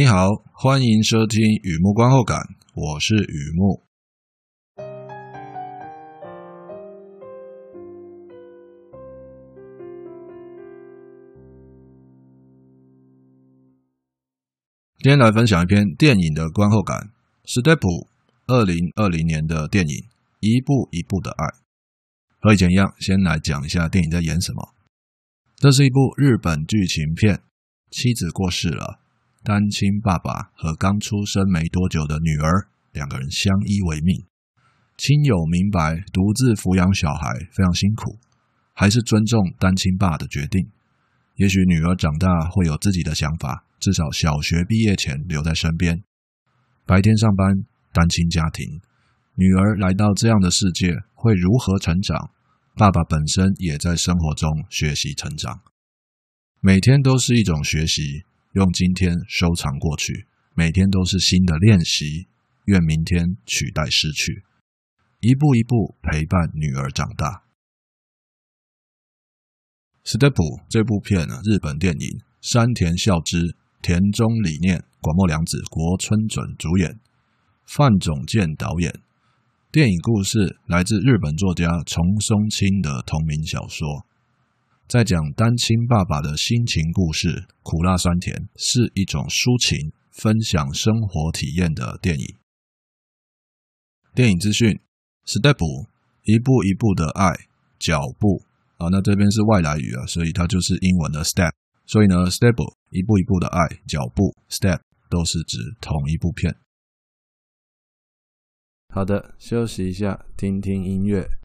你好，欢迎收听雨木观后感，我是雨木。今天来分享一篇电影的观后感，史黛普二零二零年的电影《一步一步的爱》。和以前一样，先来讲一下电影在演什么。这是一部日本剧情片，妻子过世了，单亲爸爸和刚出生没多久的女儿两个人相依为命。亲友明白独自抚养小孩非常辛苦，还是尊重单亲爸的决定。也许女儿长大会有自己的想法，至少小学毕业前留在身边。白天上班，单亲家庭，女儿来到这样的世界会如何成长？爸爸本身也在生活中学习成长，每天都是一种学习。用今天收藏过去，每天都是新的练习。愿明天取代失去，一步一步陪伴女儿长大。《Step》这部片啊，日本电影，山田孝之、田中理念、广末凉子、国村隼主演，范总健导演。电影故事来自日本作家重松清的同名小说，在讲单亲爸爸的心情故事，苦辣酸甜，是一种抒情、分享生活体验的电影。电影资讯：Step，一步一步的爱，脚步。啊，那这边是外来语啊，所以它就是英文的 step。所以呢，step 一步一步的爱，脚步 step 都是指同一部片。好的，休息一下，听听音乐。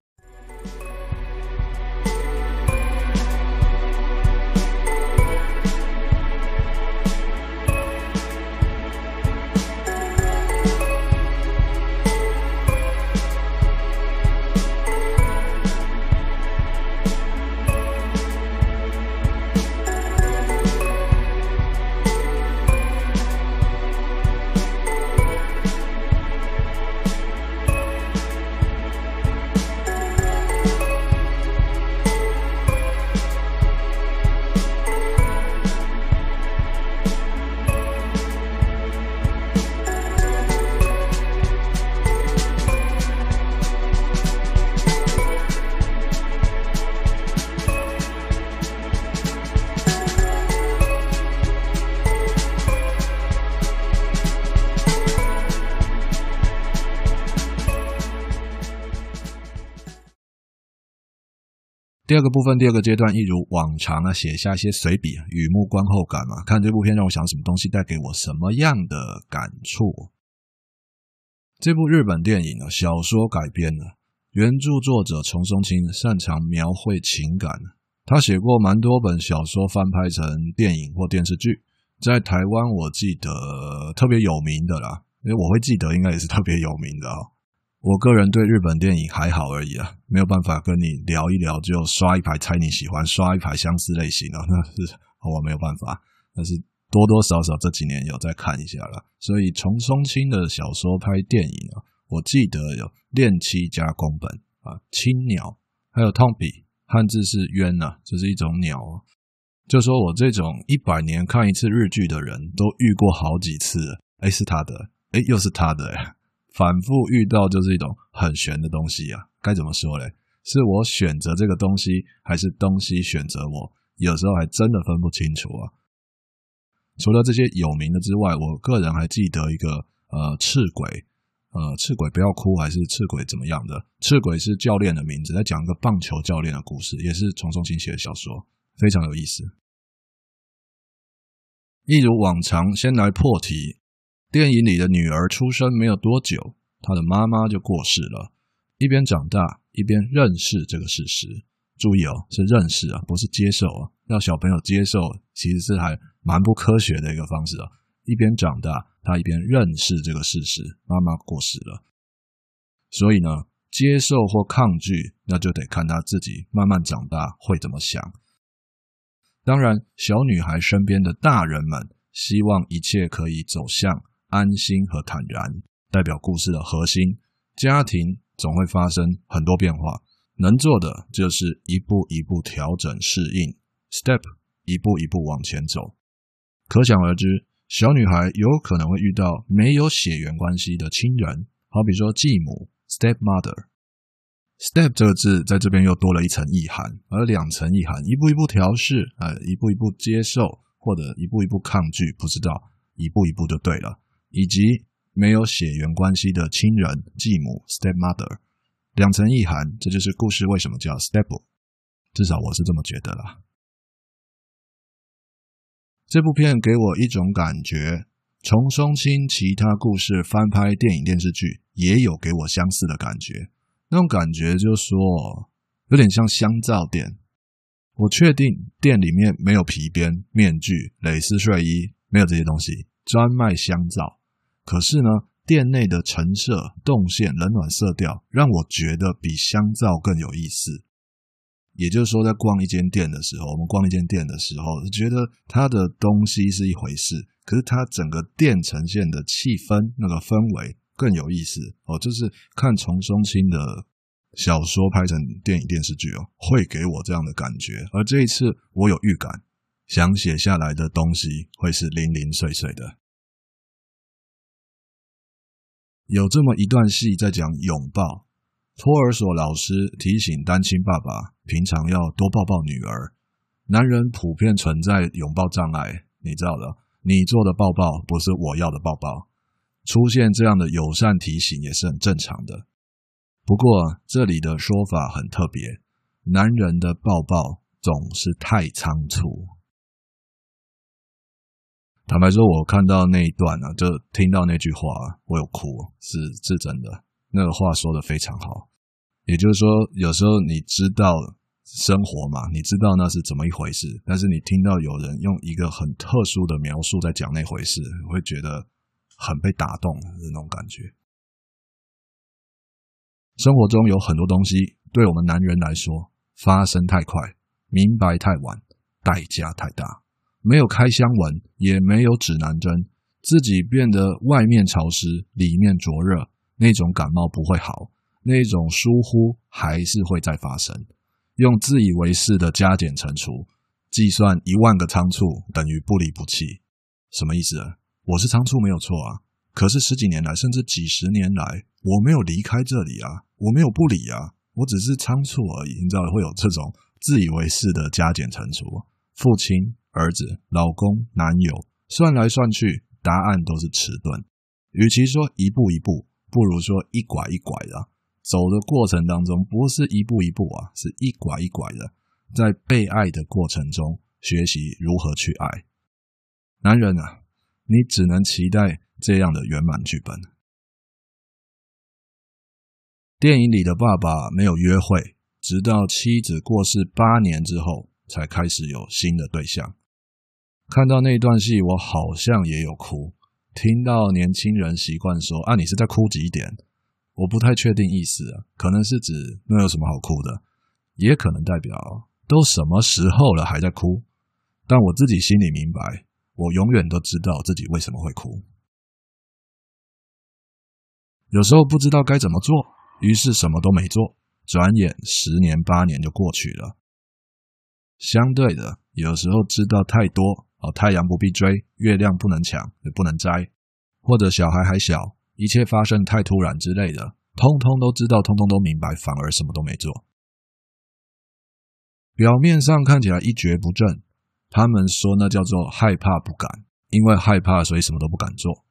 第二个部分，第二个阶段，一如往常啊，写下一些随笔，雨幕观后感嘛。看这部片让我想什么东西，带给我什么样的感触？这部日本电影啊，小说改编的，原著作者松松青擅长描绘情感，他写过蛮多本小说翻拍成电影或电视剧，在台湾我记得特别有名的啦，因为我会记得，应该也是特别有名的啊。我个人对日本电影还好而已啊，没有办法跟你聊一聊就刷一排猜你喜欢，刷一排相似类型的，那是我没有办法。但是多多少少这几年有在看一下了，所以从松青的小说拍电影啊，我记得有《恋妻加宫本》啊，《青鸟》，还有《Tompi》，汉字是冤呐，这是一种鸟。就说我这种一百年看一次日剧的人都遇过好几次，诶，是他的，诶，又是他的，诶。反复遇到就是一种很玄的东西啊，该怎么说嘞？是我选择这个东西，还是东西选择我？有时候还真的分不清楚啊。除了这些有名的之外，我个人还记得一个呃赤鬼，呃赤鬼不要哭，还是赤鬼怎么样的？赤鬼是教练的名字，在讲一个棒球教练的故事，也是松松清写的小说，非常有意思。一如往常，先来破题。电影里的女儿出生没有多久，她的妈妈就过世了。一边长大，一边认识这个事实。注意哦，是认识啊，不是接受啊。让小朋友接受，其实是还蛮不科学的一个方式啊。一边长大，她一边认识这个事实，妈妈过世了。所以呢，接受或抗拒，那就得看她自己慢慢长大会怎么想。当然，小女孩身边的大人们希望一切可以走向。安心和坦然代表故事的核心。家庭总会发生很多变化，能做的就是一步一步调整适应，step 一步一步往前走。可想而知，小女孩有可能会遇到没有血缘关系的亲人，好比说继母 （stepmother）。step 这个字在这边又多了一层意涵，而两层意涵，一步一步调试，呃，一步一步接受，或者一步一步抗拒，不知道，一步一步就对了。以及没有血缘关系的亲人，继母 stepmother，两层意涵，这就是故事为什么叫 step 至少我是这么觉得啦。这部片给我一种感觉，丛松青其他故事翻拍电影电视剧也有给我相似的感觉。那种感觉就是说，有点像香皂店。我确定店里面没有皮鞭、面具、蕾丝睡衣，没有这些东西，专卖香皂。可是呢，店内的陈设、动线、冷暖色调，让我觉得比香皂更有意思。也就是说，在逛一间店的时候，我们逛一间店的时候，觉得它的东西是一回事，可是它整个店呈现的气氛、那个氛围。更有意思哦，就是看丛松青的小说拍成电影电视剧哦，会给我这样的感觉。而这一次，我有预感，想写下来的东西会是零零碎碎的。有这么一段戏在讲拥抱，托儿所老师提醒单亲爸爸，平常要多抱抱女儿。男人普遍存在拥抱障碍，你知道的，你做的抱抱不是我要的抱抱。出现这样的友善提醒也是很正常的。不过这里的说法很特别，男人的抱抱总是太仓促。坦白说，我看到那一段呢、啊，就听到那句话，我有哭，是是真的。那个话说的非常好，也就是说，有时候你知道生活嘛，你知道那是怎么一回事，但是你听到有人用一个很特殊的描述在讲那回事，你会觉得。很被打动的那种感觉。生活中有很多东西，对我们男人来说，发生太快，明白太晚，代价太大。没有开箱文，也没有指南针，自己变得外面潮湿，里面灼热，那种感冒不会好，那种疏忽还是会再发生。用自以为是的加减乘除，计算一万个仓促等于不离不弃，什么意思？我是仓促没有错啊，可是十几年来，甚至几十年来，我没有离开这里啊，我没有不理啊，我只是仓促而已。你知道会有这种自以为是的加减乘除，父亲、儿子、老公、男友，算来算去，答案都是迟钝。与其说一步一步，不如说一拐一拐的。走的过程当中，不是一步一步啊，是一拐一拐的，在被爱的过程中，学习如何去爱。男人啊。你只能期待这样的圆满剧本。电影里的爸爸没有约会，直到妻子过世八年之后，才开始有新的对象。看到那段戏，我好像也有哭。听到年轻人习惯说：“啊，你是在哭几点？”我不太确定意思啊，可能是指那有什么好哭的，也可能代表都什么时候了还在哭。但我自己心里明白。我永远都知道自己为什么会哭，有时候不知道该怎么做，于是什么都没做。转眼十年八年就过去了。相对的，有时候知道太多，哦，太阳不必追，月亮不能抢，也不能摘，或者小孩还小，一切发生太突然之类的，通通都知道，通通都明白，反而什么都没做。表面上看起来一蹶不振。他们说那叫做害怕不敢，因为害怕，所以什么都不敢做。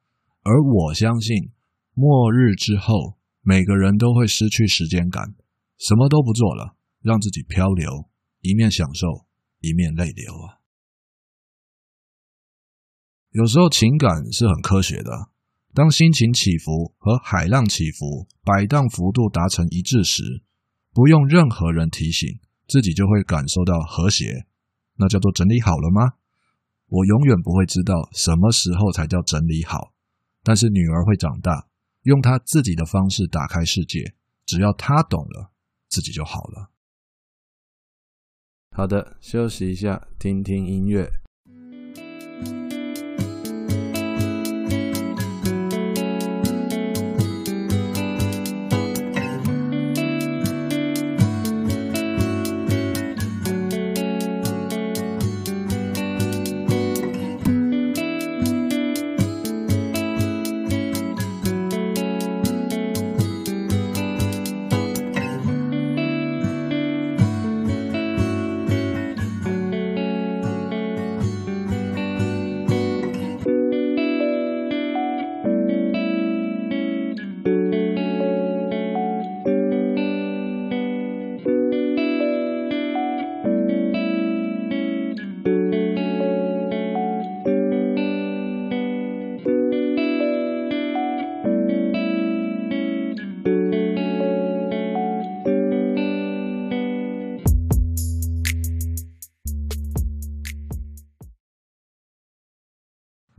而我相信，末日之后，每个人都会失去时间感，什么都不做了，让自己漂流，一面享受，一面泪流啊。有时候情感是很科学的，当心情起伏和海浪起伏摆荡幅度达成一致时，不用任何人提醒，自己就会感受到和谐。那叫做整理好了吗？我永远不会知道什么时候才叫整理好，但是女儿会长大，用她自己的方式打开世界，只要她懂了，自己就好了。好的，休息一下，听听音乐。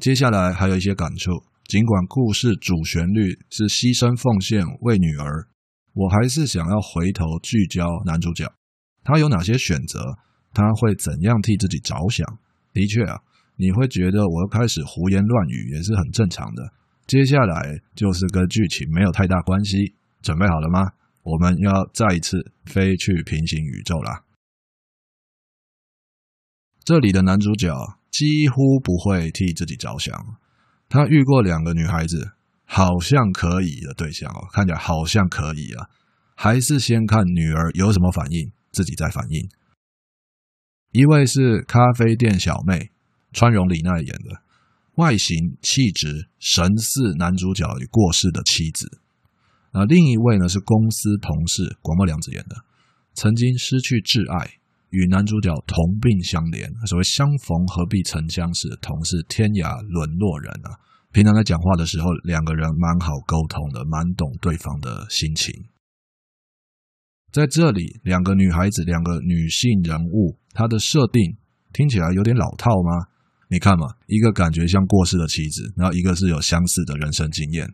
接下来还有一些感触，尽管故事主旋律是牺牲奉献为女儿，我还是想要回头聚焦男主角，他有哪些选择，他会怎样替自己着想。的确啊，你会觉得我开始胡言乱语，也是很正常的。接下来就是跟剧情没有太大关系，准备好了吗？我们要再一次飞去平行宇宙啦！这里的男主角几乎不会替自己着想，他遇过两个女孩子，好像可以的对象哦，看起来好像可以啊，还是先看女儿有什么反应，自己再反应。一位是咖啡店小妹，川荣李奈演的，外形气质神似男主角已过世的妻子。啊，另一位呢是公司同事广末凉子演的，曾经失去挚爱，与男主角同病相怜，所谓相逢何必曾相识，同是天涯沦落人啊。平常在讲话的时候，两个人蛮好沟通的，蛮懂对方的心情。在这里，两个女孩子，两个女性人物，她的设定听起来有点老套吗？你看嘛，一个感觉像过世的妻子，然后一个是有相似的人生经验。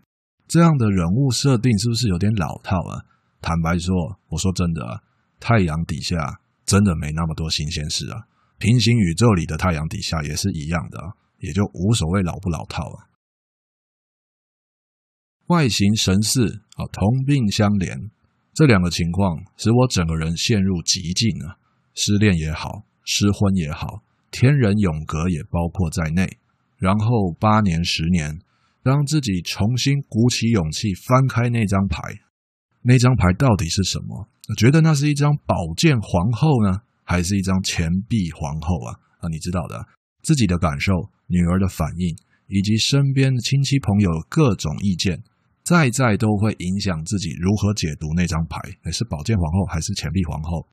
这样的人物设定是不是有点老套啊？坦白说，我说真的啊，太阳底下真的没那么多新鲜事啊。平行宇宙里的太阳底下也是一样的，也就无所谓老不老套啊。外形神似啊，同病相怜，这两个情况使我整个人陷入极境啊。失恋也好，失婚也好，天人永隔也包括在内。然后八年、十年。让自己重新鼓起勇气翻开那张牌，那张牌到底是什么？觉得那是一张宝剑皇后呢，还是一张钱币皇后啊？啊，你知道的，自己的感受、女儿的反应，以及身边的亲戚朋友各种意见，在在都会影响自己如何解读那张牌。是宝剑皇后还是钱币皇后？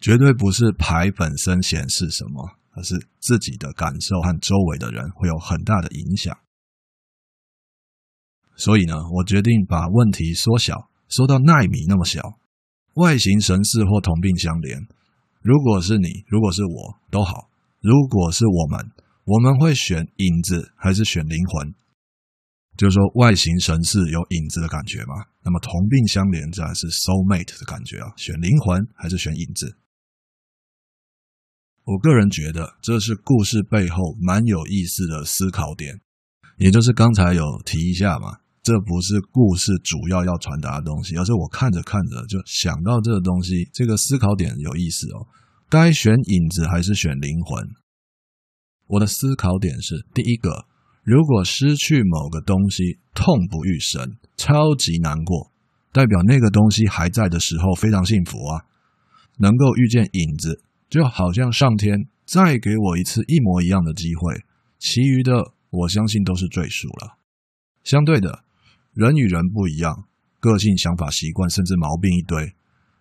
绝对不是牌本身显示什么，而是自己的感受和周围的人会有很大的影响。所以呢，我决定把问题缩小，缩到奈米那么小，外形神似或同病相怜。如果是你，如果是我，都好。如果是我们，我们会选影子还是选灵魂？就是说，外形神似有影子的感觉嘛？那么同病相怜，自然是 soul mate 的感觉啊。选灵魂还是选影子？我个人觉得这是故事背后蛮有意思的思考点，也就是刚才有提一下嘛。这不是故事主要要传达的东西，而是我看着看着就想到这个东西，这个思考点有意思哦。该选影子还是选灵魂？我的思考点是：第一个，如果失去某个东西，痛不欲生，超级难过，代表那个东西还在的时候非常幸福啊。能够遇见影子，就好像上天再给我一次一模一样的机会，其余的我相信都是赘数了。相对的。人与人不一样，个性、想法、习惯，甚至毛病一堆，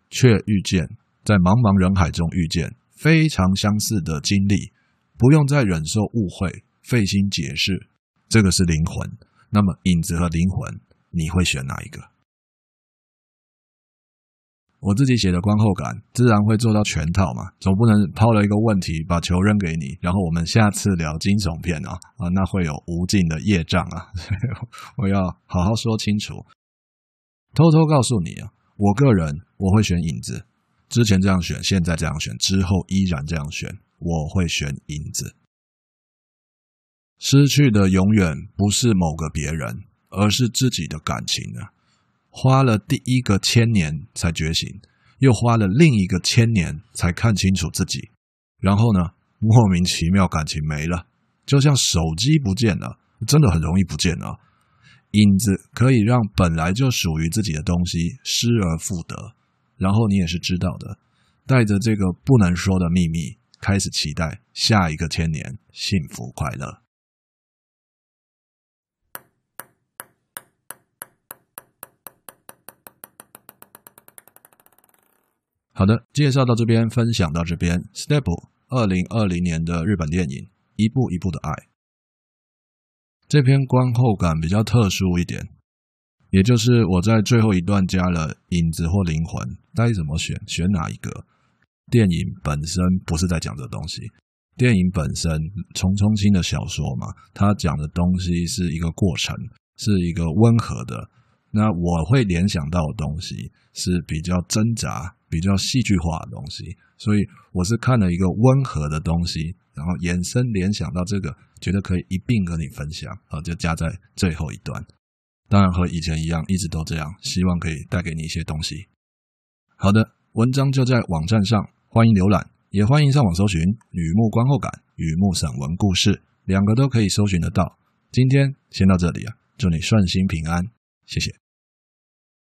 却遇见在茫茫人海中遇见非常相似的经历，不用再忍受误会、费心解释，这个是灵魂。那么，影子和灵魂，你会选哪一个？我自己写的观后感，自然会做到全套嘛，总不能抛了一个问题，把球扔给你，然后我们下次聊惊悚片啊啊，那会有无尽的业障啊！我要好好说清楚。偷偷告诉你啊，我个人我会选影子，之前这样选，现在这样选，之后依然这样选，我会选影子。失去的永远不是某个别人，而是自己的感情啊。花了第一个千年才觉醒，又花了另一个千年才看清楚自己，然后呢，莫名其妙感情没了，就像手机不见了，真的很容易不见啊。影子可以让本来就属于自己的东西失而复得，然后你也是知道的，带着这个不能说的秘密，开始期待下一个千年幸福快乐。好的，介绍到这边，分享到这边。Step 二零二零年的日本电影《一步一步的爱》，这篇观后感比较特殊一点，也就是我在最后一段加了影子或灵魂，该怎么选？选哪一个？电影本身不是在讲这东西，电影本身，虫虫清的小说嘛，它讲的东西是一个过程，是一个温和的。那我会联想到的东西是比较挣扎、比较戏剧化的东西，所以我是看了一个温和的东西，然后延伸联想到这个，觉得可以一并跟你分享，好，就加在最后一段。当然和以前一样，一直都这样，希望可以带给你一些东西。好的，文章就在网站上，欢迎浏览。也欢迎上网搜寻《雨幕观后感》《雨幕散文故事》，两个都可以搜寻得到。今天先到这里啊，祝你顺心平安，谢谢。